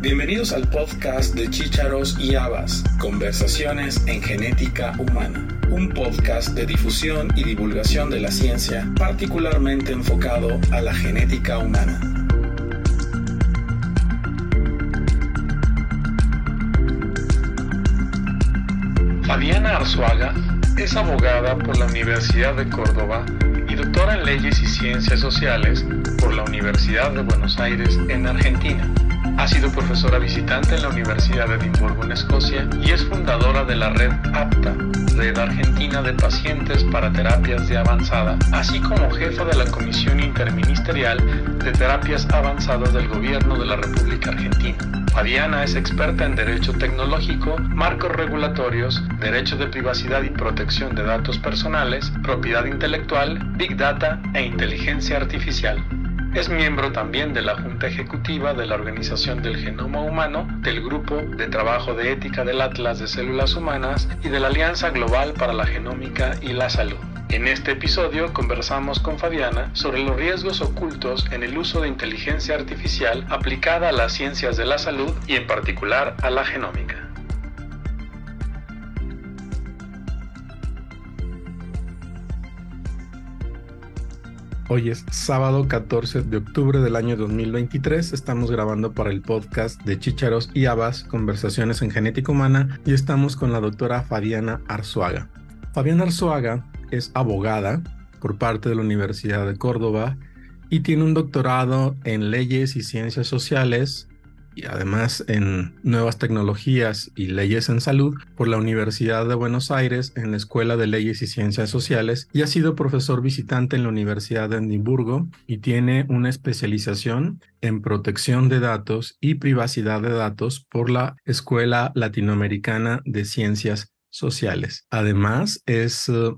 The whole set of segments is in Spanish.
Bienvenidos al podcast de Chícharos y Habas, Conversaciones en Genética Humana, un podcast de difusión y divulgación de la ciencia particularmente enfocado a la genética humana. Fabiana Arzuaga es abogada por la Universidad de Córdoba y doctora en leyes y ciencias sociales por la Universidad de Buenos Aires en Argentina. Ha sido profesora visitante en la Universidad de Edimburgo en Escocia y es fundadora de la red APTA, Red Argentina de Pacientes para Terapias de Avanzada, así como jefa de la Comisión Interministerial de Terapias Avanzadas del Gobierno de la República Argentina. Fabiana es experta en Derecho Tecnológico, marcos regulatorios, Derecho de Privacidad y Protección de Datos Personales, Propiedad Intelectual, Big Data e Inteligencia Artificial. Es miembro también de la Junta Ejecutiva de la Organización del Genoma Humano, del Grupo de Trabajo de Ética del Atlas de Células Humanas y de la Alianza Global para la Genómica y la Salud. En este episodio conversamos con Fabiana sobre los riesgos ocultos en el uso de inteligencia artificial aplicada a las ciencias de la salud y en particular a la genómica. Hoy es sábado 14 de octubre del año 2023. Estamos grabando para el podcast de Chícharos y Habas, Conversaciones en Genética Humana, y estamos con la doctora Fabiana Arzuaga. Fabiana Arzuaga es abogada por parte de la Universidad de Córdoba y tiene un doctorado en leyes y ciencias sociales y además en nuevas tecnologías y leyes en salud por la Universidad de Buenos Aires en la Escuela de Leyes y Ciencias Sociales y ha sido profesor visitante en la Universidad de Edimburgo y tiene una especialización en protección de datos y privacidad de datos por la Escuela Latinoamericana de Ciencias Sociales. Además, es eh,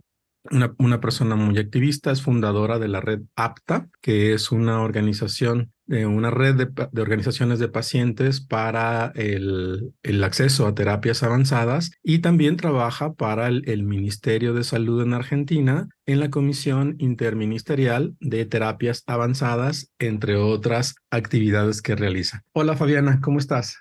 una, una, persona muy activista, es fundadora de la red APTA, que es una organización una red de, organizaciones de pacientes para el, acceso a terapias avanzadas y también trabaja para el, Ministerio de Salud en Argentina en la Comisión Interministerial de Terapias Avanzadas, entre otras actividades que realiza. Hola Fabiana, ¿cómo estás?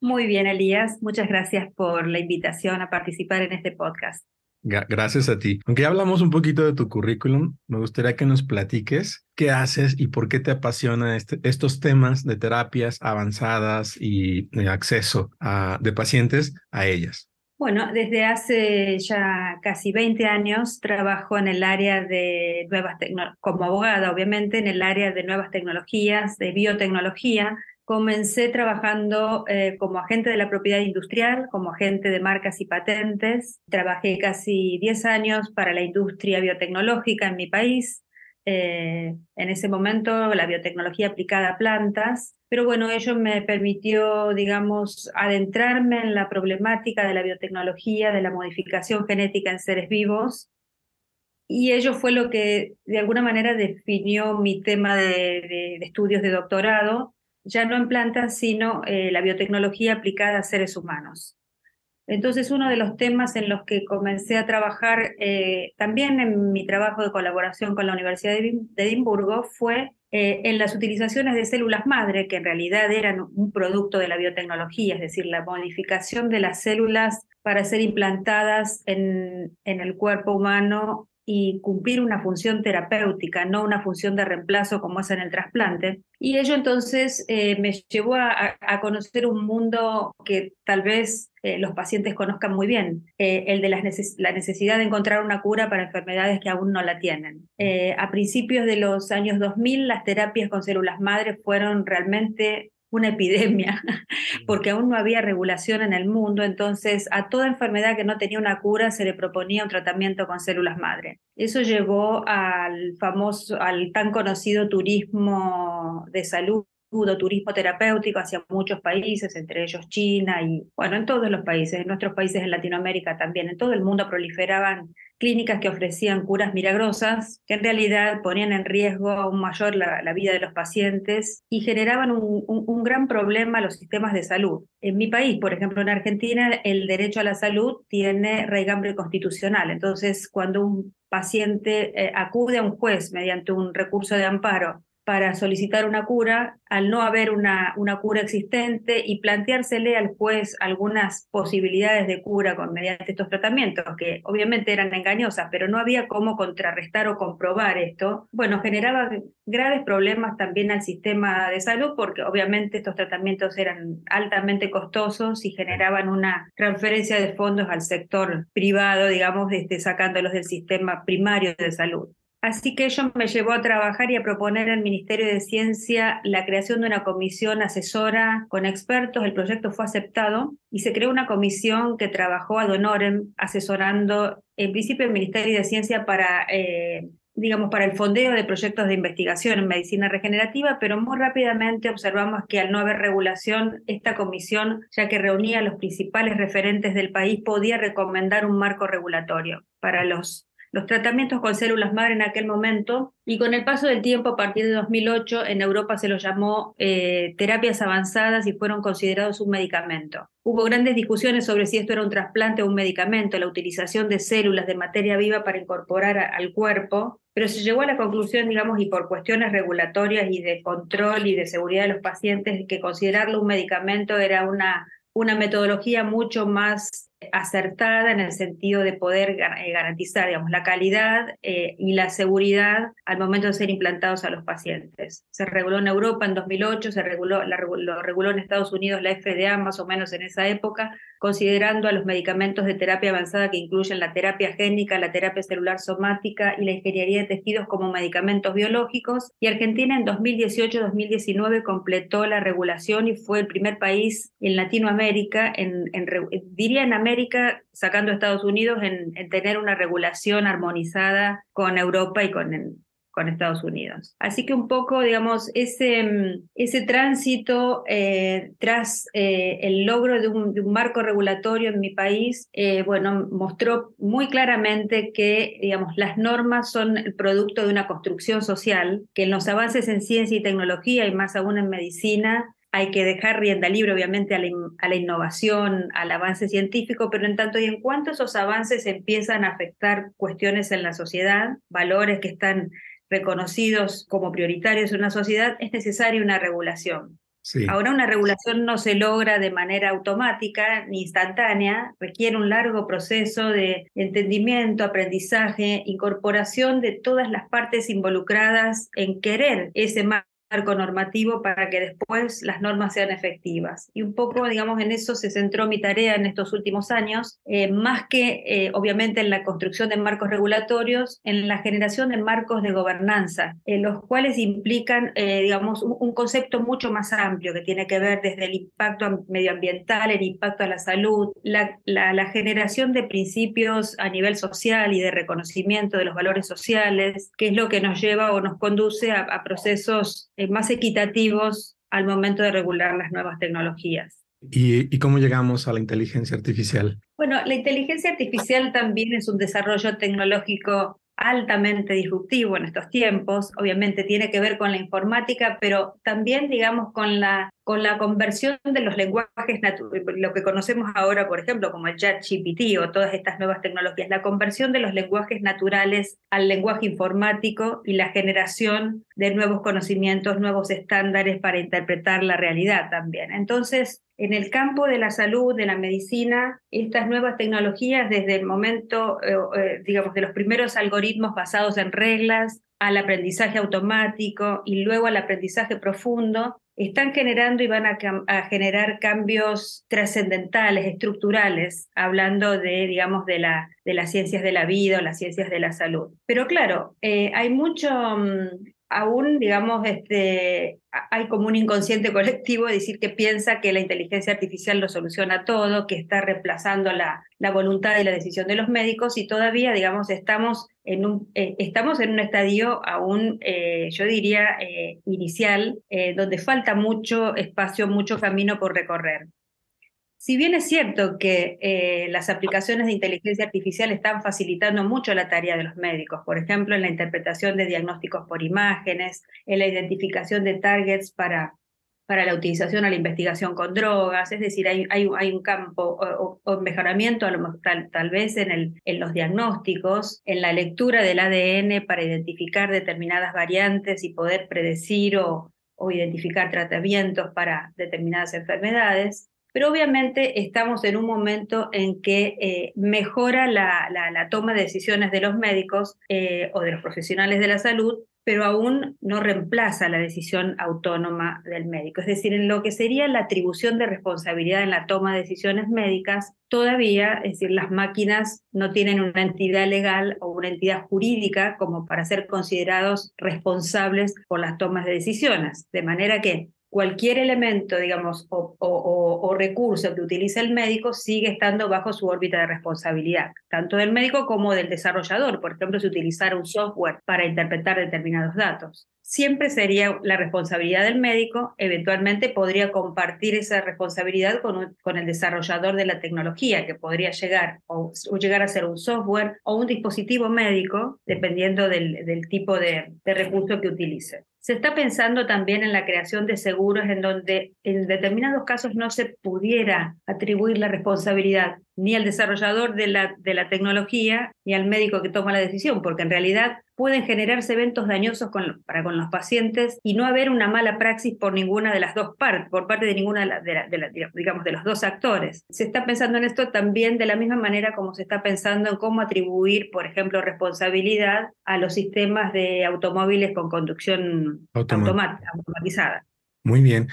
Muy bien, Elías. Muchas gracias por la invitación a participar en este podcast. Gracias a ti. Aunque ya hablamos un poquito de tu currículum, me gustaría que nos platiques qué haces y por qué te apasiona este, estos temas de terapias avanzadas y de acceso a, de pacientes a ellas. Bueno, desde hace ya casi 20 años trabajo en el área de nuevas tecnologías, como abogada, obviamente, en el área de nuevas tecnologías, de biotecnología, Comencé trabajando eh, como agente de la propiedad industrial, como agente de marcas y patentes. Trabajé casi 10 años para la industria biotecnológica en mi país. Eh, en ese momento la biotecnología aplicada a plantas, pero bueno, ello me permitió, digamos, adentrarme en la problemática de la biotecnología, de la modificación genética en seres vivos, y ello fue lo que de alguna manera definió mi tema de estudios de doctorado, ya no en plantas, sino eh, la biotecnología aplicada a seres humanos. Entonces, uno de los temas en los que comencé a trabajar eh, también en mi trabajo de colaboración con la Universidad de Edimburgo fue eh, en las utilizaciones de células madre, que en realidad eran un producto de la biotecnología, es decir, la modificación de las células para ser implantadas en, en el cuerpo humano y cumplir una función terapéutica, no una función de reemplazo como es en el trasplante. Y ello entonces eh, me llevó a, conocer un mundo que tal vez eh, los pacientes conozcan muy bien, eh, el de la, necesidad de encontrar una cura para enfermedades que aún no la tienen. a principios de los años 2000, las terapias con células madres fueron realmente una epidemia, porque aún no había regulación en el mundo, entonces a toda enfermedad que no tenía una cura se le proponía un tratamiento con células madre. Eso llevó al famoso, al tan conocido turismo de salud turismo terapéutico hacia muchos países, entre ellos China y, bueno, en todos los países, en nuestros países en Latinoamérica también, en todo el mundo proliferaban clínicas que ofrecían curas milagrosas, que en realidad ponían en riesgo aún mayor la, vida de los pacientes y generaban un, un, gran problema a los sistemas de salud. En mi país, por ejemplo, en Argentina, el derecho a la salud tiene raigambre constitucional. Entonces, cuando un paciente eh, acude a un juez mediante un recurso de amparo para solicitar una cura, al no haber una, una cura existente y planteársele al juez algunas posibilidades de cura con, mediante estos tratamientos, que obviamente eran engañosas, pero no había cómo contrarrestar o comprobar esto, bueno, generaba graves problemas también al sistema de salud porque obviamente estos tratamientos eran altamente costosos y generaban una transferencia de fondos al sector privado, digamos, este, sacándolos del sistema primario de salud. Así que ello me llevó a trabajar y a proponer al Ministerio de Ciencia la creación de una comisión asesora con expertos. El proyecto fue aceptado y se creó una comisión que trabajó ad honorem asesorando en principio el Ministerio de Ciencia para eh, digamos, para el fondeo de proyectos de investigación en medicina regenerativa, pero muy rápidamente observamos que al no haber regulación, esta comisión, ya que reunía a los principales referentes del país, podía recomendar un marco regulatorio para los los tratamientos con células madre en aquel momento y con el paso del tiempo, a partir de 2008, en Europa se los llamó eh, terapias avanzadas y fueron considerados un medicamento. Hubo grandes discusiones sobre si esto era un trasplante o un medicamento, la utilización de células de materia viva para incorporar al cuerpo, pero se llegó a la conclusión, digamos, y por cuestiones regulatorias y de control y de seguridad de los pacientes, que considerarlo un medicamento era una, una metodología mucho más acertada en el sentido de poder eh, garantizar digamos, la calidad eh, y la seguridad al momento de ser implantados a los pacientes. Se reguló en Europa en 2008, se reguló, lo reguló en Estados Unidos la FDA más o menos en esa época, considerando a los medicamentos de terapia avanzada que incluyen la terapia génica, la terapia celular somática y la ingeniería de tejidos como medicamentos biológicos. Y Argentina en 2018-2019 completó la regulación y fue el primer país en Latinoamérica, en, diría en América, sacando a Estados Unidos, en, en tener una regulación armonizada con Europa y con, con Estados Unidos. Así que un poco, digamos, ese, mm, ese tránsito eh, tras eh, el logro de un, marco regulatorio en mi país, eh, bueno, mostró muy claramente que, digamos, las normas son el producto de una construcción social, que en los avances en ciencia y tecnología y más aún en medicina, hay que dejar rienda libre, obviamente, a la, a la, innovación, al avance científico, pero en tanto y en cuanto esos avances empiezan a afectar cuestiones en la sociedad, valores que están reconocidos como prioritarios en una sociedad, es necesaria una regulación. Ahora una regulación no se logra de manera automática ni instantánea, requiere un largo proceso de entendimiento, aprendizaje, incorporación de todas las partes involucradas en querer ese marco normativo para que después las normas sean efectivas. Y un poco, digamos, en eso se centró mi tarea en estos últimos años, eh, más que eh, obviamente en la construcción de marcos regulatorios, en la generación de marcos de gobernanza, en los cuales implican, eh, digamos, un, concepto mucho más amplio que tiene que ver desde el impacto medioambiental, el impacto a la salud, la, la, generación de principios a nivel social y de reconocimiento de los valores sociales, que es lo que nos lleva o nos conduce a, a procesos eh, más equitativos al momento de regular las nuevas tecnologías. ¿Y, ¿Y, cómo llegamos a la inteligencia artificial? Bueno, la inteligencia artificial también es un desarrollo tecnológico altamente disruptivo en estos tiempos. Obviamente tiene que ver con la informática, pero también, digamos, con la, con la conversión de los lenguajes lo que conocemos ahora, por ejemplo, como el chat GPT o todas estas nuevas tecnologías, la conversión de los lenguajes naturales al lenguaje informático y la generación de nuevos conocimientos, nuevos estándares para interpretar la realidad también. Entonces, en el campo de la salud, de la medicina, estas nuevas tecnologías, desde el momento, eh, eh, digamos, de los primeros algoritmos basados en reglas, al aprendizaje automático y luego al aprendizaje profundo, están generando y van a, generar cambios trascendentales, estructurales, hablando de, digamos, de, la, de las ciencias de la vida o las ciencias de la salud. Pero claro, eh, hay mucho, mm, aún, digamos, este, hay como un inconsciente colectivo de decir que piensa que la inteligencia artificial lo soluciona todo, que está reemplazando la, la voluntad y la decisión de los médicos y todavía, digamos, estamos en un, eh, estamos en un estadio aún, eh, yo diría, eh, inicial, donde falta mucho espacio, mucho camino por recorrer. Si bien es cierto que eh, las aplicaciones de inteligencia artificial están facilitando mucho la tarea de los médicos, por ejemplo, en la interpretación de diagnósticos por imágenes, en la identificación de targets para para la utilización o la investigación con drogas, es decir, hay, hay, hay un campo o, mejoramiento tal, tal vez en, el, en los diagnósticos, en la lectura del ADN para identificar determinadas variantes y poder predecir o, o identificar tratamientos para determinadas enfermedades. Pero obviamente estamos en un momento en que eh, mejora la, toma de decisiones de los médicos eh, o de los profesionales de la salud pero aún no reemplaza la decisión autónoma del médico. Es decir, en lo que sería la atribución de responsabilidad en la toma de decisiones médicas, todavía, es decir, las máquinas no tienen una entidad legal o una entidad jurídica como para ser considerados responsables por las tomas de decisiones. De manera que cualquier elemento, digamos, o, recurso que utilice el médico sigue estando bajo su órbita de responsabilidad, tanto del médico como del desarrollador. Por ejemplo, si utilizara un software para interpretar determinados datos. Siempre sería la responsabilidad del médico, eventualmente podría compartir esa responsabilidad con, con el desarrollador de la tecnología, que podría llegar o, llegar a ser un software o un dispositivo médico, dependiendo del, del tipo de, de recurso que utilice. Se está pensando también en la creación de seguros en donde en determinados casos no se pudiera atribuir la responsabilidad ni al desarrollador de la, de la tecnología ni al médico que toma la decisión, porque en realidad pueden generarse eventos dañosos con, para con los pacientes y no haber una mala praxis por ninguna de las dos partes, por parte de ninguna de, la, de, digamos, de los dos actores. Se está pensando en esto también de la misma manera como se está pensando en cómo atribuir, por ejemplo, responsabilidad a los sistemas de automóviles con conducción automatizada. Muy bien.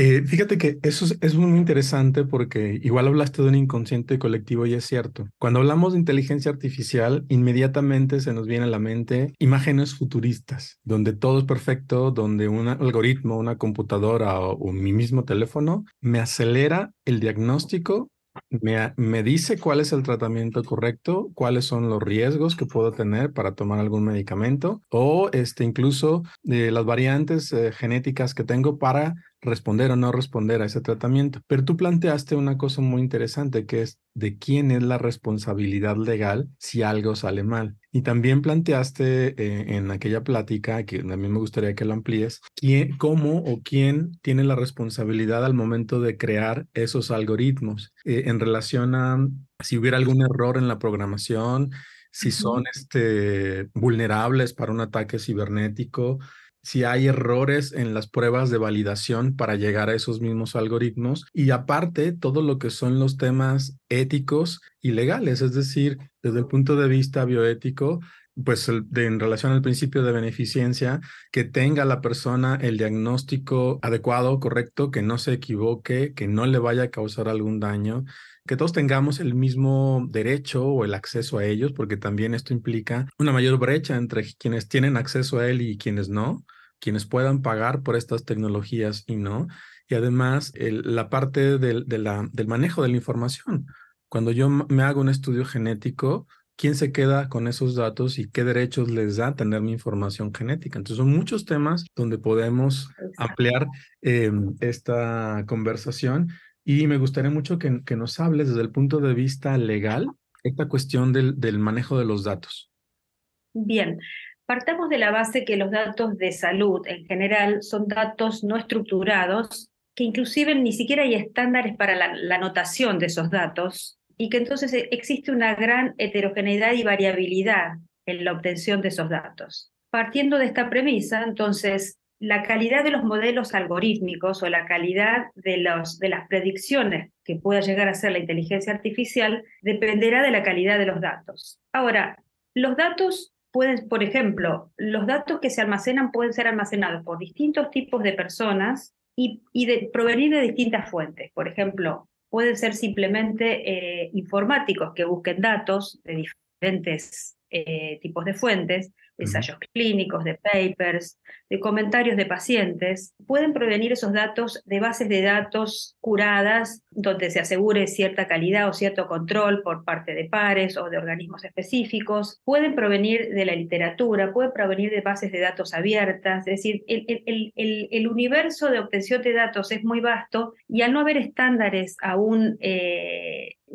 Eh, fíjate que eso es, muy interesante porque igual hablaste de un inconsciente colectivo y es cierto. Cuando hablamos de inteligencia artificial, inmediatamente se nos viene a la mente imágenes futuristas, donde todo es perfecto, donde un algoritmo, una computadora o mi mismo teléfono me acelera el diagnóstico me, me, dice cuál es el tratamiento correcto, cuáles son los riesgos que puedo tener para tomar algún medicamento o este, incluso de las variantes eh, genéticas que tengo para responder o no responder a ese tratamiento. Pero tú planteaste una cosa muy interesante que es de quién es la responsabilidad legal si algo sale mal. Y también planteaste eh, en aquella plática, que a mí me gustaría que lo amplíes, quién, cómo o quién tiene la responsabilidad al momento de crear esos algoritmos eh, en relación a si hubiera algún error en la programación, si son este, vulnerables para un ataque cibernético, si hay errores en las pruebas de validación para llegar a esos mismos algoritmos y aparte todo lo que son los temas éticos y legales, es decir, desde el punto de vista bioético, pues en relación al principio de beneficencia, que tenga la persona el diagnóstico adecuado, correcto, que no se equivoque, que no le vaya a causar algún daño, que todos tengamos el mismo derecho o el acceso a ellos, porque también esto implica una mayor brecha entre quienes tienen acceso a él y quienes no, quienes puedan pagar por estas tecnologías y no. Y además, la parte del, del manejo de la información. Cuando yo me hago un estudio genético, quién se queda con esos datos y qué derechos les da tener mi información genética. Entonces son muchos temas donde podemos ampliar em, esta conversación y me gustaría mucho que, que, nos hables desde el punto de vista legal esta cuestión del, del manejo de los datos. Bien, partamos de la base que los datos de salud en general son datos no estructurados que inclusive ni siquiera hay estándares para la, la anotación de esos datos y que entonces e, existe una gran heterogeneidad y variabilidad en la obtención de esos datos. Partiendo de esta premisa, entonces, la calidad de los modelos algorítmicos o la calidad de, los, de las predicciones que pueda llegar a ser la inteligencia artificial dependerá de la calidad de los datos. Ahora, los datos pueden, por ejemplo, los datos que se almacenan pueden ser almacenados por distintos tipos de personas y, y de, provenir de distintas fuentes. Por ejemplo, pueden ser simplemente eh, informáticos que busquen datos de diferentes eh, tipos de fuentes, ensayos clínicos, de papers, de comentarios de pacientes, pueden provenir esos datos de bases de datos curadas donde se asegure cierta calidad o cierto control por parte de pares o de organismos específicos, pueden provenir de la literatura, pueden provenir de bases de datos abiertas, es decir, el, el, universo de obtención de datos es muy vasto y al no haber estándares aún eh,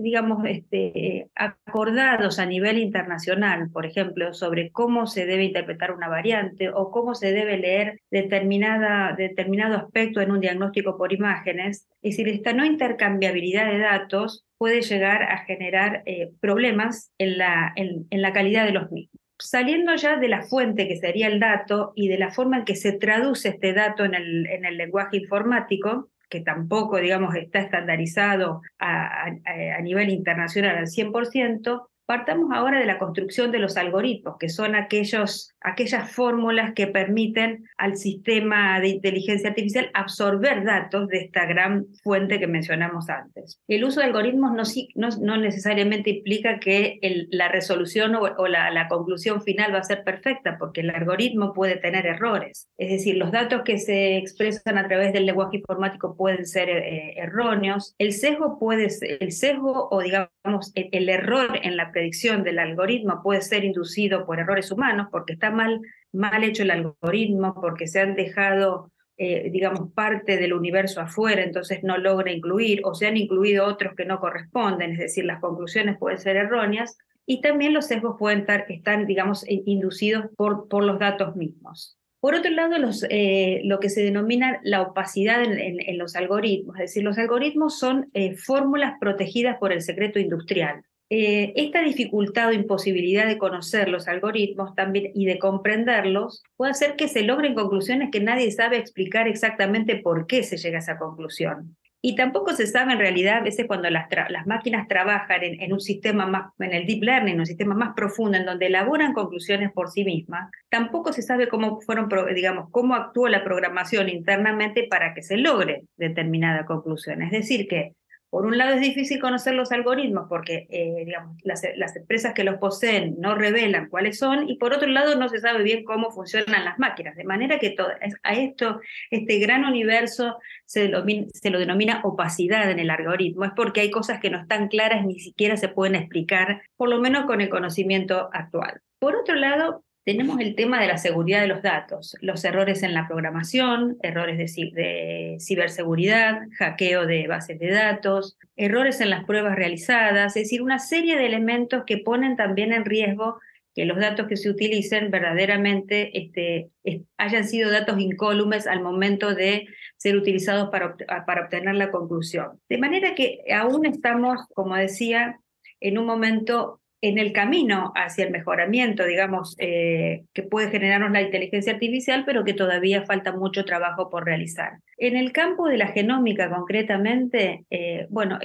digamos, este, acordados a nivel internacional, por ejemplo, sobre cómo se debe interpretar una variante o cómo se debe leer determinada, determinado aspecto en un diagnóstico por imágenes. Es decir, esta no intercambiabilidad de datos puede llegar a generar eh, problemas en la, en, en la calidad de los mismos saliendo ya de la fuente que sería el dato y de la forma en que se traduce este dato en el, en el lenguaje informático, que tampoco, digamos, está estandarizado a, a, nivel internacional al 100%, Partamos ahora de la construcción de los algoritmos, que son aquellos, aquellas fórmulas que permiten al sistema de inteligencia artificial absorber datos de esta gran fuente que mencionamos antes. El uso de algoritmos no, no, necesariamente implica que el, la resolución o, la, la, conclusión final va a ser perfecta, porque el algoritmo puede tener errores. Es decir, los datos que se expresan a través del lenguaje informático pueden ser eh, erróneos. El sesgo puede ser, el sesgo o digamos el, el error en la predicción del algoritmo puede ser inducido por errores humanos, porque está mal, mal hecho el algoritmo, porque se han dejado, eh, digamos, parte del universo afuera, entonces no logra incluir, o se han incluido otros que no corresponden, es decir, las conclusiones pueden ser erróneas, y también los sesgos pueden estar, están, digamos, inducidos por, por los datos mismos. Por otro lado, los, eh, lo que se denomina la opacidad en, los algoritmos, es decir, los algoritmos son eh, fórmulas protegidas por el secreto industrial. Eh, esta dificultad o imposibilidad de conocer los algoritmos también y de comprenderlos puede hacer que se logren conclusiones que nadie sabe explicar exactamente por qué se llega a esa conclusión. Y tampoco se sabe en realidad, a veces cuando las, las máquinas trabajan en, en, un sistema más, en el deep learning, un sistema más profundo, en donde elaboran conclusiones por sí mismas, tampoco se sabe cómo fueron, digamos, cómo actuó la programación internamente para que se logre determinada conclusión. Es decir, que por un lado es difícil conocer los algoritmos porque eh, digamos, las, las, empresas que los poseen no revelan cuáles son y por otro lado no se sabe bien cómo funcionan las máquinas, de manera que todo, a esto, este gran universo se, denomina, se lo denomina opacidad en el algoritmo, es porque hay cosas que no están claras ni siquiera se pueden explicar, por lo menos con el conocimiento actual. Por otro lado, tenemos el tema de la seguridad de los datos, los errores en la programación, errores de, ciberseguridad, hackeo de bases de datos, errores en las pruebas realizadas, es decir, una serie de elementos que ponen también en riesgo que los datos que se utilicen verdaderamente este, hayan sido datos incólumes al momento de ser utilizados para obtener la conclusión. De manera que aún estamos, como decía, en un momento en el camino hacia el mejoramiento, digamos, eh, que puede generarnos la inteligencia artificial, pero que todavía falta mucho trabajo por realizar. En el campo de la genómica, concretamente, eh, bueno,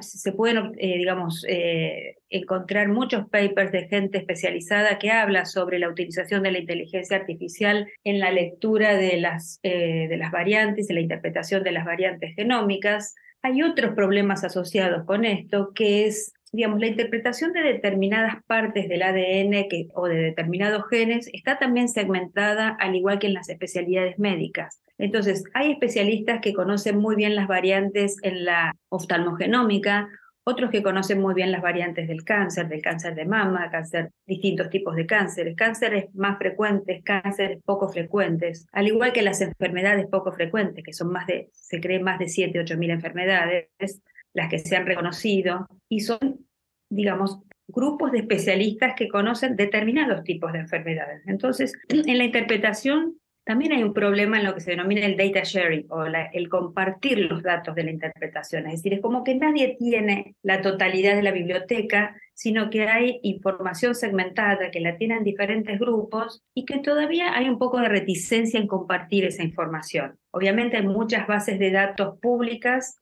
se pueden, eh, digamos, encontrar muchos papers de gente especializada que habla sobre la utilización de la inteligencia artificial en la lectura de las, de las variantes, y la interpretación de las variantes genómicas. Hay otros problemas asociados con esto, que es digamos, la interpretación de determinadas partes del ADN que, o de determinados genes está también segmentada al igual que en las especialidades médicas. Entonces, hay especialistas que conocen muy bien las variantes en la oftalmogenómica, otros que conocen muy bien las variantes del cáncer, del cáncer de mama, cáncer, distintos tipos de cánceres, cánceres más frecuentes, cánceres poco frecuentes, al igual que las enfermedades poco frecuentes, que son más de, se cree más de 7, 8 mil enfermedades, las que se han reconocido, y son, digamos, grupos de especialistas que conocen determinados tipos de enfermedades. Entonces, en la interpretación también hay un problema en lo que se denomina el data sharing o el compartir los datos de la interpretación. Es decir, es como que nadie tiene la totalidad de la biblioteca, sino que hay información segmentada que la tienen diferentes grupos y que todavía hay un poco de reticencia en compartir esa información. Obviamente hay muchas bases de datos públicas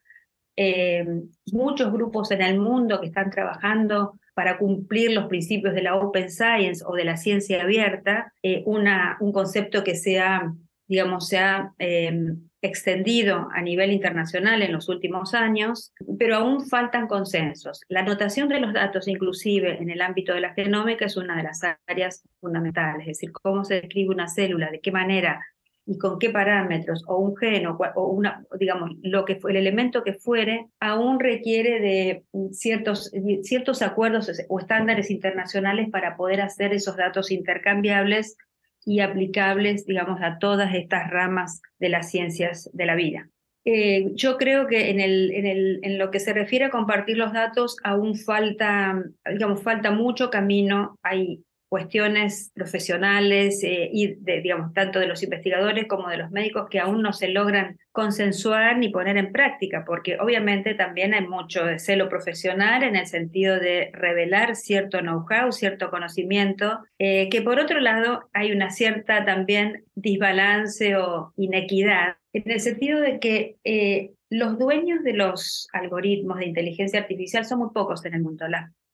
eh, muchos grupos en el mundo que están trabajando para cumplir los principios de la Open Science o de la ciencia abierta, eh, un concepto que se ha, digamos, se eh, extendido a nivel internacional en los últimos años, pero aún faltan consensos. La anotación de los datos, inclusive en el ámbito de la genómica, es una de las áreas fundamentales, es decir, cómo se describe una célula, de qué manera y con qué parámetros, o un gen, o, una, digamos, lo que el elemento que fuere, aún requiere de ciertos, ciertos acuerdos o estándares internacionales para poder hacer esos datos intercambiables y aplicables, digamos, a todas estas ramas de las ciencias de la vida. Eh, yo creo que en, el, en, el, en lo que se refiere a compartir los datos aún falta, digamos, falta mucho camino. Hay cuestiones profesionales eh, y de, digamos, tanto de los investigadores como de los médicos que aún no se logran consensuar ni poner en práctica, porque obviamente también hay mucho de celo profesional en el sentido de revelar cierto know-how, cierto conocimiento, eh, que por otro lado hay una cierta también desbalance o inequidad, en el sentido de que eh, los dueños de los algoritmos de inteligencia artificial son muy pocos en el mundo.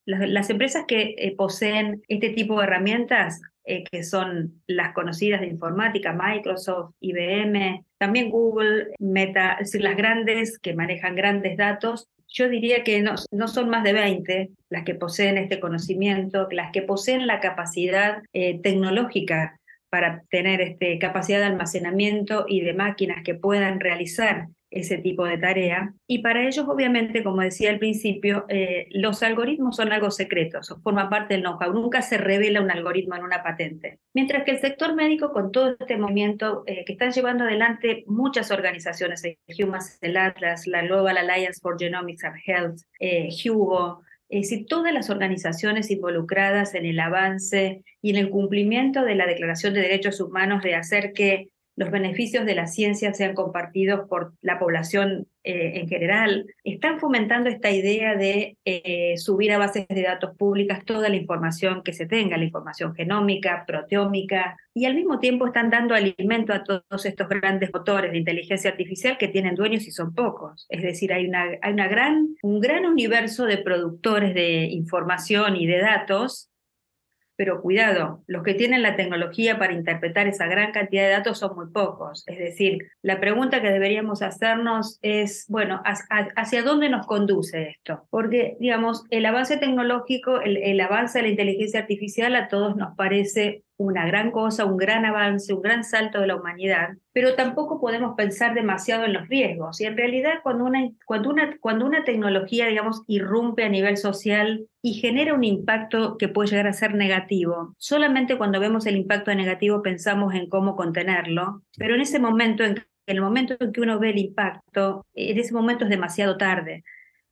Las empresas que eh, poseen este tipo de herramientas, eh, que son las conocidas de informática, Microsoft, IBM, también Google, Meta, es decir, las grandes que manejan grandes datos, yo diría que no, no, son más de 20 las que poseen este conocimiento, las que poseen la capacidad eh, tecnológica para tener este, capacidad de almacenamiento y de máquinas que puedan realizar ese tipo de tarea. Y para ellos, obviamente, como decía al principio, eh, los algoritmos son algo secreto, forman parte del know-how, nunca se revela un algoritmo en una patente. Mientras que el sector médico, con todo este movimiento eh, que están llevando adelante muchas organizaciones, Human Cell Atlas, la Global Alliance for Genomics and Health, eh, Hugo, es decir, todas las organizaciones involucradas en el avance y en el cumplimiento de la Declaración de Derechos Humanos de hacer que los beneficios de la ciencia sean compartidos por la población eh, en general, están fomentando esta idea de eh, subir a bases de datos públicas toda la información que se tenga, la información genómica, proteómica, y al mismo tiempo están dando alimento a todos estos grandes motores de inteligencia artificial que tienen dueños y son pocos. Es decir, hay, hay una gran, un gran universo de productores de información y de datos pero cuidado, los que tienen la tecnología para interpretar esa gran cantidad de datos son muy pocos. Es decir, la pregunta que deberíamos hacernos es, bueno, ¿hacia dónde nos conduce esto? Porque, digamos, el avance tecnológico, el, el avance de la inteligencia artificial a todos nos parece una gran cosa, un gran avance, un gran salto de la humanidad, pero tampoco podemos pensar demasiado en los riesgos. Y en realidad cuando una, cuando una, cuando una tecnología, digamos, irrumpe a nivel social y genera un impacto que puede llegar a ser negativo, solamente cuando vemos el impacto negativo pensamos en cómo contenerlo, pero en ese momento, en el momento en que uno ve el impacto, en ese momento es demasiado tarde.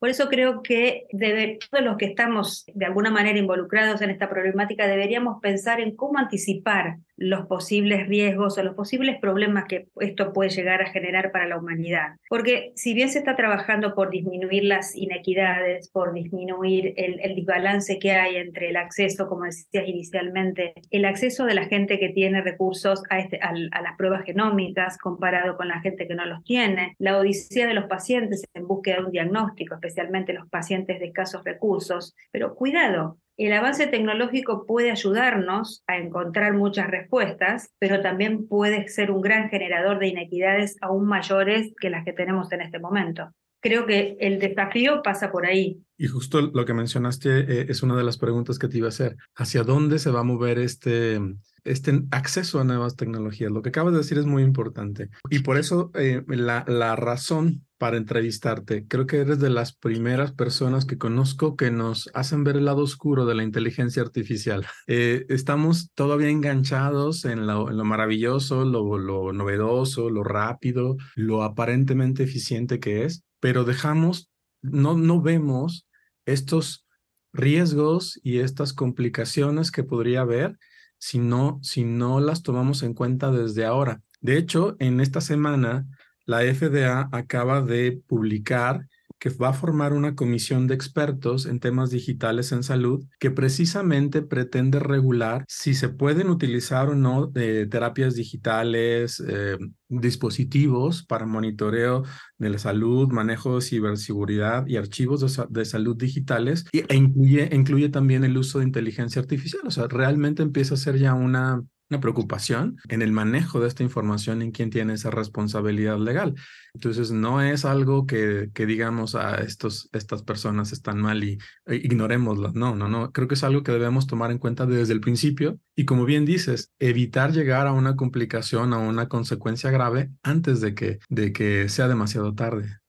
Por eso creo que debe, todos los que estamos de alguna manera involucrados en esta problemática deberíamos pensar en cómo anticipar los posibles riesgos o los posibles problemas que esto puede llegar a generar para la humanidad. Porque si bien se está trabajando por disminuir las inequidades, por disminuir el, el desbalance que hay entre el acceso, como decías inicialmente, el acceso de la gente que tiene recursos a, este, a, las pruebas genómicas comparado con la gente que no los tiene, la odisea de los pacientes en búsqueda de un diagnóstico, especialmente los pacientes de escasos recursos. Pero cuidado, el avance tecnológico puede ayudarnos a encontrar muchas respuestas, pero también puede ser un gran generador de inequidades aún mayores que las que tenemos en este momento. Creo que el desafío pasa por ahí. Y justo lo que mencionaste eh, es una de las preguntas que te iba a hacer. ¿Hacia dónde se va a mover este, este acceso a nuevas tecnologías? Lo que acabas de decir es muy importante. Y por eso eh, la, la razón para entrevistarte. Creo que eres de las primeras personas que conozco que nos hacen ver el lado oscuro de la inteligencia artificial. Eh, estamos todavía enganchados en lo, en lo maravilloso, lo, lo novedoso, lo rápido, lo aparentemente eficiente que es, pero dejamos, no, no vemos estos riesgos y estas complicaciones que podría haber si no, si no las tomamos en cuenta desde ahora. De hecho, en esta semana la FDA acaba de publicar que va a formar una comisión de expertos en temas digitales en salud que precisamente pretende regular si se pueden utilizar o no eh, terapias digitales, eh, dispositivos para monitoreo de la salud, manejo de ciberseguridad y archivos de, salud digitales e incluye, incluye también el uso de inteligencia artificial. O sea, realmente empieza a ser ya una una preocupación en el manejo de esta información en quién tiene esa responsabilidad legal. Entonces, no es algo que, que digamos a ah, estos, estas personas están mal y e ignorémoslas. No, no, no. Creo que es algo que debemos tomar en cuenta desde el principio y, como bien dices, evitar llegar a una complicación, a una consecuencia grave antes de que, de que sea demasiado tarde.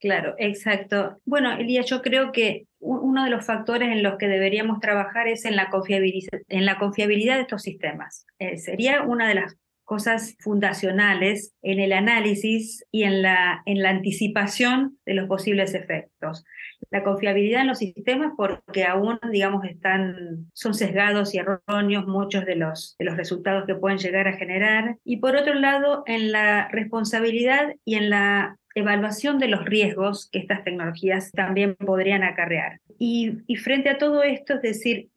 Claro, exacto. Bueno, Elías, yo creo que uno de los factores en los que deberíamos trabajar es en la confiabilidad, de estos sistemas. Eh, sería una de las cosas fundacionales en el análisis y en la, en la anticipación de los posibles efectos. La confiabilidad en los sistemas porque aún, digamos, están, son sesgados y erróneos muchos de los, de los resultados que pueden llegar a generar. Y por otro lado, en la responsabilidad y en la evaluación de los riesgos que estas tecnologías también podrían acarrear. Y, frente a todo esto, es decir,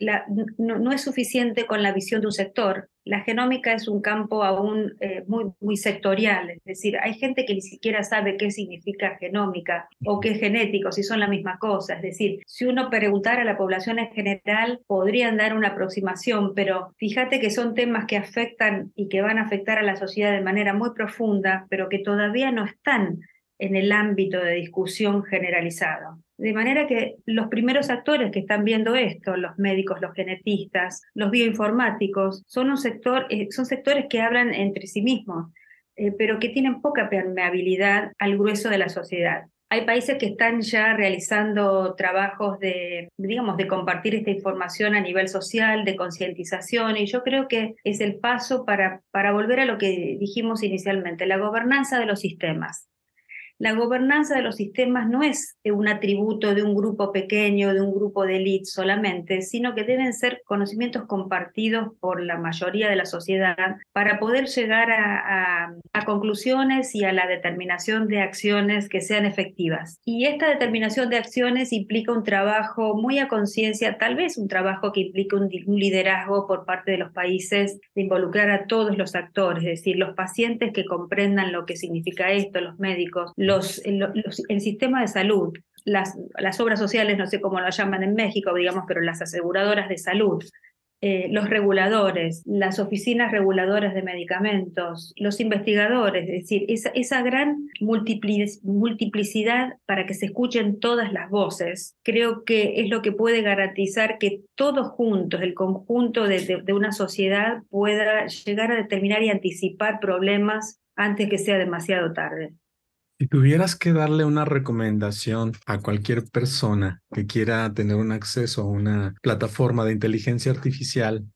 no, es suficiente con la visión de un sector. La genómica es un campo aún eh, muy, muy sectorial, es decir, hay gente que ni siquiera sabe qué significa genómica o qué es genético, si son la misma cosa. Es decir, si uno preguntara a la población en general, podrían dar una aproximación, pero fíjate que son temas que afectan y que van a afectar a la sociedad de manera muy profunda, pero que todavía no están en el ámbito de discusión generalizado. De manera que los primeros actores que están viendo esto, los médicos, los genetistas, los bioinformáticos, son, un sector, eh, son sectores que hablan entre sí mismos, eh, pero que tienen poca permeabilidad al grueso de la sociedad. Hay países que están ya realizando trabajos de, digamos, de compartir esta información a nivel social, de concientización, y yo creo que es el paso para, para volver a lo que dijimos inicialmente, la gobernanza de los sistemas la gobernanza de los sistemas no es un atributo de un grupo pequeño, de un grupo de élite solamente, sino que deben ser conocimientos compartidos por la mayoría de la sociedad para poder llegar a, conclusiones y a la determinación de acciones que sean efectivas. Y esta determinación de acciones implica un trabajo muy a conciencia, tal vez un trabajo que implica un, un liderazgo por parte de los países, de involucrar a todos los actores, es decir, los pacientes que comprendan lo que significa esto, los médicos, el sistema de salud, las, obras sociales, no sé cómo lo llaman en México, digamos, pero las aseguradoras de salud, eh, los reguladores, las oficinas reguladoras de medicamentos, los investigadores, es decir, esa, gran multiplicidad para que se escuchen todas las voces, creo que es lo que puede garantizar que todos juntos, el conjunto de una sociedad, pueda llegar a determinar y anticipar problemas antes que sea demasiado tarde. Si tuvieras que darle una recomendación a cualquier persona que quiera tener un acceso a una plataforma de inteligencia artificial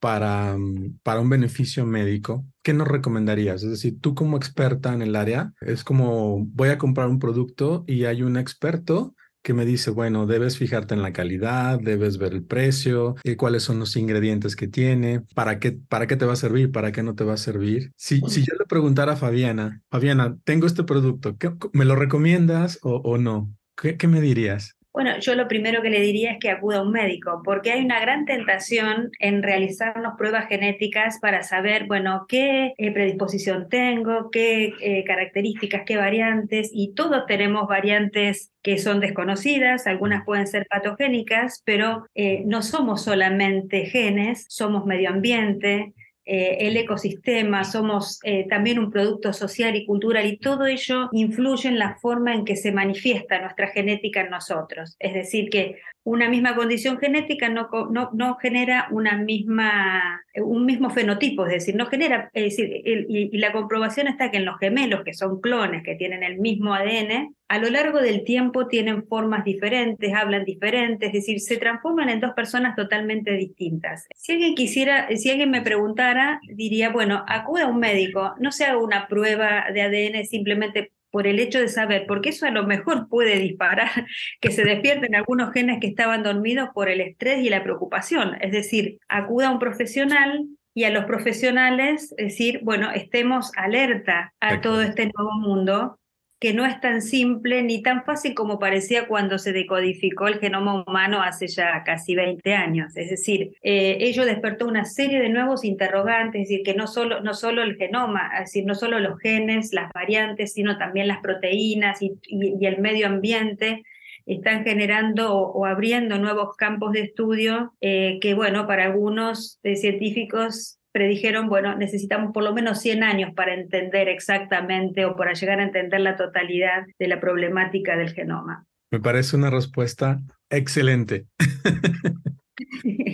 para, mm, para un beneficio médico, ¿qué nos recomendarías? Es decir, tú como experta en el área, es como voy a comprar un producto y hay un experto que me dice, bueno, debes fijarte en la calidad, debes ver el precio, eh, cuáles son los ingredientes que tiene, para qué, para qué te va a servir, para qué no te va a servir. Si, si yo le preguntara a Fabiana, Fabiana, tengo este producto, ¿me lo recomiendas o, o no? ¿Qué, ¿Qué me dirías? Bueno, yo lo primero que le diría es que acuda a un médico, porque hay una gran tentación en realizarnos pruebas genéticas para saber, bueno, qué eh, predisposición tengo, qué eh, características, qué variantes, y todos tenemos variantes que son desconocidas, algunas pueden ser patogénicas, pero eh, no somos solamente genes, somos medio ambiente, eh, el ecosistema, somos eh, también un producto social y cultural y todo ello influye en la forma en que se manifiesta nuestra genética en nosotros. Es decir, que una misma condición genética no, no, no genera una misma, un mismo fenotipo, es decir, no genera, es decir, y, la comprobación está que en los gemelos, que son clones, que tienen el mismo ADN, a lo largo del tiempo tienen formas diferentes, hablan diferentes, es decir, se transforman en dos personas totalmente distintas. Si alguien quisiera, si alguien me preguntara, diría, bueno, acude a un médico, no se haga una prueba de ADN simplemente por el hecho de saber, porque eso a lo mejor puede disparar que se despierten algunos genes que estaban dormidos por el estrés y la preocupación. Es decir, acuda a un profesional y a los profesionales decir, bueno, estemos alerta a todo este nuevo mundo que no es tan simple ni tan fácil como parecía cuando se decodificó el genoma humano hace ya casi 20 años. Es decir, eh, ello despertó una serie de nuevos interrogantes, es decir, que no solo, no solo el genoma, es decir, no solo los genes, las variantes, sino también las proteínas y, el medio ambiente están generando o, abriendo nuevos campos de estudio eh, que, bueno, para algunos eh, científicos predijeron, bueno, necesitamos por lo menos 100 años para entender exactamente o para llegar a entender la totalidad de la problemática del genoma. Me parece una respuesta excelente.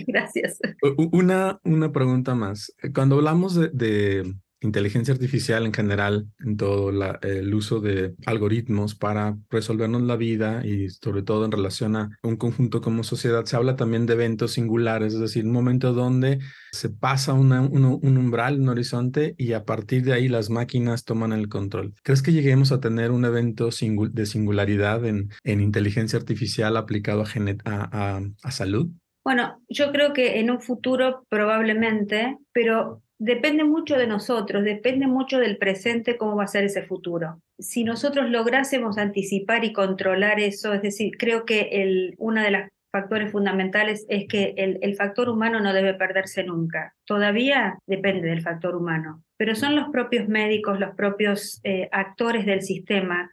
Gracias. Una, una pregunta más. Cuando hablamos de, inteligencia artificial en general, en todo el uso de algoritmos para resolvernos la vida y sobre todo en relación a un conjunto como sociedad. Se habla también de eventos singulares, es decir, un momento donde se pasa un, umbral, un horizonte y a partir de ahí las máquinas toman el control. ¿Crees que lleguemos a tener un evento de singularidad en, en inteligencia artificial aplicado a, a salud? Bueno, yo creo que en un futuro probablemente, pero depende mucho de nosotros, depende mucho del presente cómo va a ser ese futuro. Si nosotros lográsemos anticipar y controlar eso, es decir, creo que el, uno de los factores fundamentales es que el, factor humano no debe perderse nunca. Todavía depende del factor humano, pero son los propios médicos, los propios eh, actores del sistema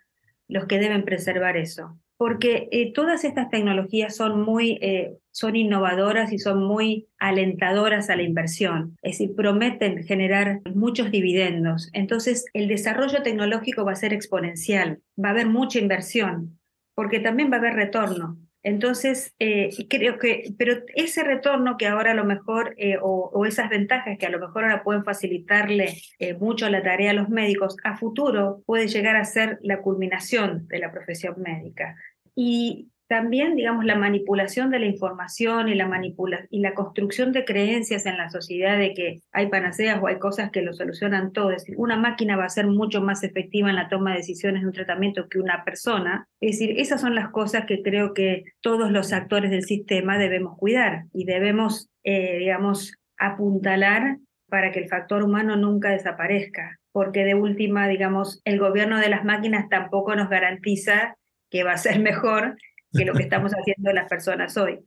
los que deben preservar eso porque eh, todas estas tecnologías son muy, eh, son innovadoras y son muy alentadoras a la inversión, es decir, prometen generar muchos dividendos. Entonces, el desarrollo tecnológico va a ser exponencial, va a haber mucha inversión, porque también va a haber retorno. Entonces, eh, creo que, pero ese retorno que ahora a lo mejor, o, o, esas ventajas que a lo mejor ahora pueden facilitarle mucho la tarea a los médicos, a futuro puede llegar a ser la culminación de la profesión médica. Y también, digamos, la manipulación de la información y la, manipula y la construcción de creencias en la sociedad de que hay panaceas o hay cosas que lo solucionan todo. Es decir, una máquina va a ser mucho más efectiva en la toma de decisiones de un tratamiento que una persona. Es decir, esas son las cosas que creo que todos los actores del sistema debemos cuidar y debemos, eh, digamos, apuntalar para que el factor humano nunca desaparezca, porque de última, digamos, el gobierno de las máquinas tampoco nos garantiza que va a ser mejor que lo que estamos haciendo las personas hoy.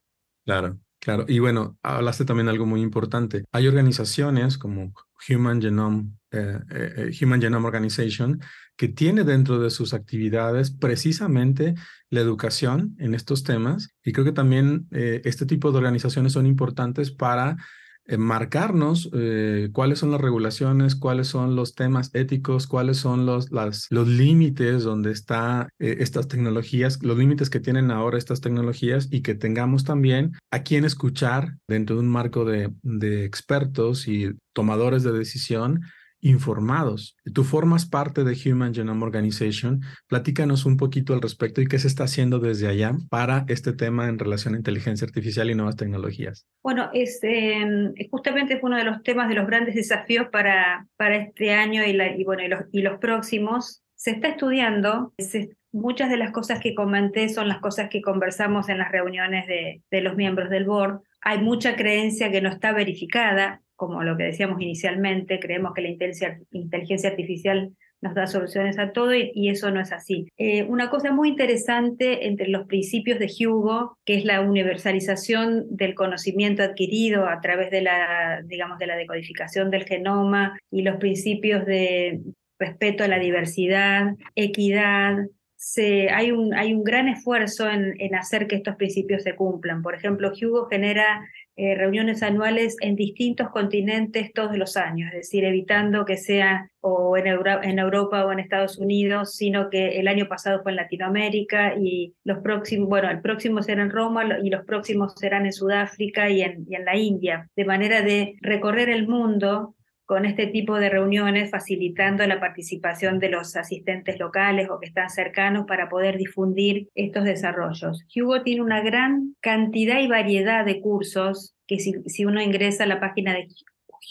Claro, claro. Y bueno, hablaste también algo muy importante. Hay organizaciones como Human Genome, eh, eh, eh, Human Genome Organization que tiene dentro de sus actividades precisamente la educación en estos temas. Y creo que también este tipo de organizaciones son importantes para eh, marcarnos eh, cuáles son las regulaciones, cuáles son los temas éticos, cuáles son los, los límites donde están eh, estas tecnologías, los límites que tienen ahora estas tecnologías y que tengamos también a quien escuchar dentro de un marco de, de expertos y tomadores de decisión informados. Tú formas parte de Human Genome Organization. Platícanos un poquito al respecto y qué se está haciendo desde allá para este tema en relación a inteligencia artificial y nuevas tecnologías. Bueno, es, em, justamente fue uno de los temas de los grandes desafíos para, para este año y, los, próximos. Se está estudiando, muchas de las cosas que comenté son las cosas que conversamos en las reuniones de los miembros del board. Hay mucha creencia que no está verificada, como lo que decíamos inicialmente, creemos que la inteligencia, artificial nos da soluciones a todo y, eso no es así. Eh, una cosa muy interesante entre los principios de Hugo, que es la universalización del conocimiento adquirido a través de la, digamos, de la decodificación del genoma y los principios de respeto a la diversidad, equidad, se, hay, un, hay un gran esfuerzo en, en, hacer que estos principios se cumplan. Por ejemplo, Hugo genera eh, reuniones anuales en distintos continentes todos los años, es decir, evitando que sea o en, en, Europa o en Estados Unidos, sino que el año pasado fue en Latinoamérica y los próximos, bueno, el próximo será en Roma y los próximos serán en Sudáfrica y en, y en la India, de manera de recorrer el mundo con este tipo de reuniones, facilitando la participación de los asistentes locales o que están cercanos para poder difundir estos desarrollos. Hugo tiene una gran cantidad y variedad de cursos que si, si uno ingresa a la página de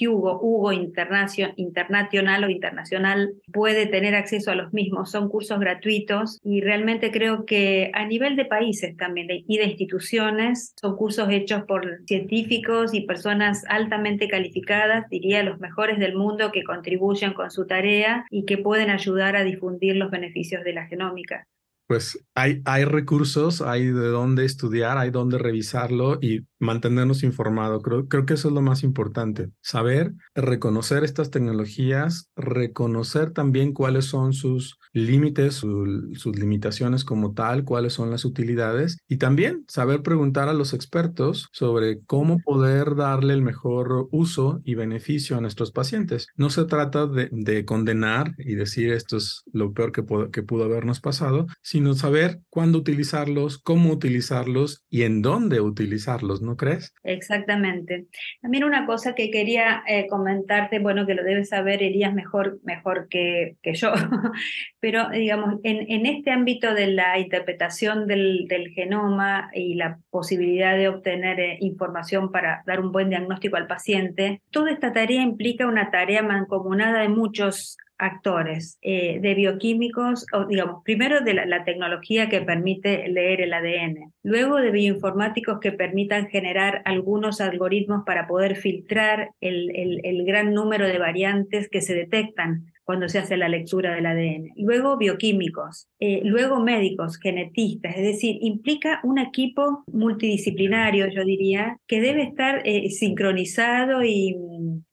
Hugo, Hugo Internacional o Internacional puede tener acceso a los mismos. Son cursos gratuitos y realmente creo que a nivel de países también y de instituciones son cursos hechos por científicos y personas altamente calificadas, diría los mejores del mundo que contribuyen con su tarea y que pueden ayudar a difundir los beneficios de la genómica pues hay, hay recursos, hay de dónde estudiar, hay dónde revisarlo y mantenernos informados. Creo, creo que eso es lo más importante. Saber, reconocer estas tecnologías, reconocer también cuáles son sus límites, sus limitaciones como tal, cuáles son las utilidades y también saber preguntar a los expertos sobre cómo poder darle el mejor uso y beneficio a nuestros pacientes. No se trata de, de condenar y decir esto es lo peor que, que pudo habernos pasado, saber cuándo utilizarlos, cómo utilizarlos y en dónde utilizarlos, ¿no crees? Exactamente. También una cosa que quería eh, comentarte, bueno, que lo debes saber, Elías, mejor, mejor que, que yo, pero digamos, en, en, este ámbito de la interpretación del, del, genoma y la posibilidad de obtener eh, información para dar un buen diagnóstico al paciente, toda esta tarea implica una tarea mancomunada de muchos actores eh, de bioquímicos, o digamos, primero de la, tecnología que permite leer el ADN, luego de bioinformáticos que permitan generar algunos algoritmos para poder filtrar el, el gran número de variantes que se detectan cuando se hace la lectura del ADN. Luego bioquímicos, eh, luego médicos, genetistas, es decir, implica un equipo multidisciplinario, yo diría, que debe estar eh, sincronizado y,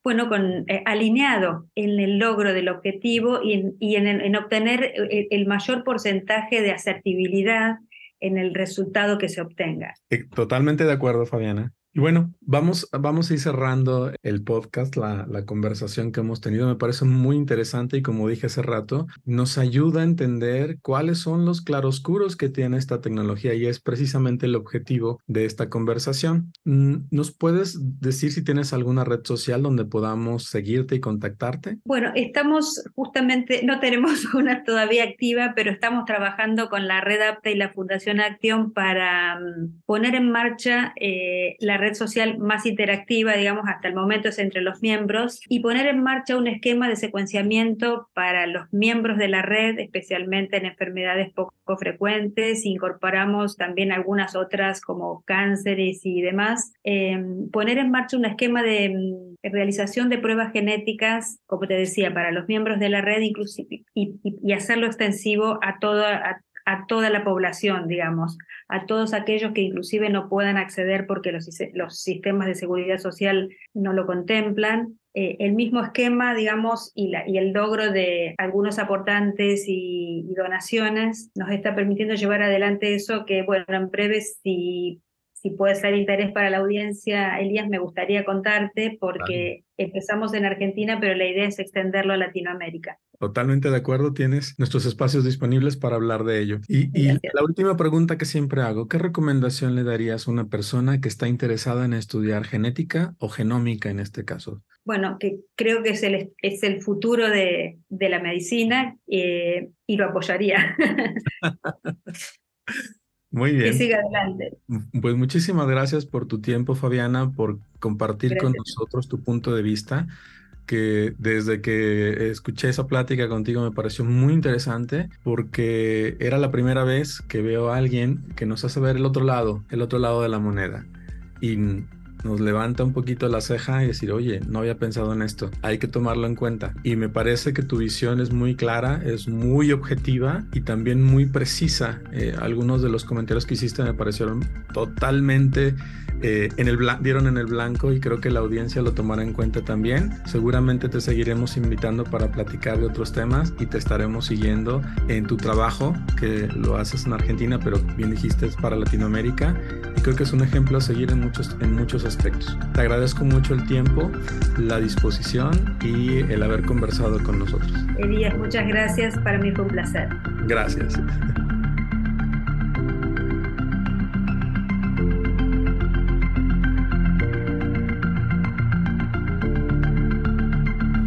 bueno, con, eh, alineado en el logro del objetivo y en, obtener el mayor porcentaje de asertibilidad en el resultado que se obtenga. Totalmente de acuerdo, Fabiana. Y bueno, vamos, vamos a ir cerrando el podcast, la, conversación que hemos tenido. Me parece muy interesante y como dije hace rato, nos ayuda a entender cuáles son los claroscuros que tiene esta tecnología y es precisamente el objetivo de esta conversación. Mm, ¿Nos puedes decir si tienes alguna red social donde podamos seguirte y contactarte? Bueno, estamos justamente, no tenemos una todavía activa, pero estamos trabajando con la Red APTA y la Fundación Acción para mm, poner en marcha eh, la red social más interactiva, digamos, hasta el momento es entre los miembros, y poner en marcha un esquema de secuenciamiento para los miembros de la red, especialmente en enfermedades poco frecuentes. Incorporamos también algunas otras como cánceres y demás. Em, poner en marcha un esquema de mm, realización de pruebas genéticas, como te decía, para los miembros de la red inclusive, y, y, hacerlo extensivo a toda, a toda la población, digamos, a todos aquellos que inclusive no puedan acceder porque los, los sistemas de seguridad social no lo contemplan. Eh, el mismo esquema, digamos, y, la, y, el logro de algunos aportantes y, donaciones nos está permitiendo llevar adelante eso que, bueno, en breve, si, si puede ser interés para la audiencia, Elías, me gustaría contarte porque empezamos en Argentina, pero la idea es extenderlo a Latinoamérica. Totalmente de acuerdo, tienes nuestros espacios disponibles para hablar de ello. Y, la última pregunta que siempre hago, ¿qué recomendación le darías a una persona que está interesada en estudiar genética o genómica en este caso? Bueno, que creo que es el, es el futuro de, de la medicina eh, y lo apoyaría. Muy bien. Que siga adelante. Pues muchísimas gracias por tu tiempo, Fabiana, por compartir con nosotros tu punto de vista que desde que escuché esa plática contigo me pareció muy interesante porque era la primera vez que veo a alguien que nos hace ver el otro lado, el otro lado de la moneda. Y nos levanta un poquito la ceja y decir, oye, no había pensado en esto, hay que tomarlo en cuenta. Y me parece que tu visión es muy clara, es muy objetiva y también muy precisa. Eh, algunos de los comentarios que hiciste me parecieron totalmente eh, en el dieron en el blanco y creo que la audiencia lo tomará en cuenta también. Seguramente te seguiremos invitando para platicar de otros temas y te estaremos siguiendo en tu trabajo, que lo haces en Argentina, pero bien dijiste es para Latinoamérica y creo que es un ejemplo a seguir en muchos, en muchos aspectos. Te agradezco mucho el tiempo, la disposición y el haber conversado con nosotros. Elías, muchas gracias. Para mí fue un placer. Gracias.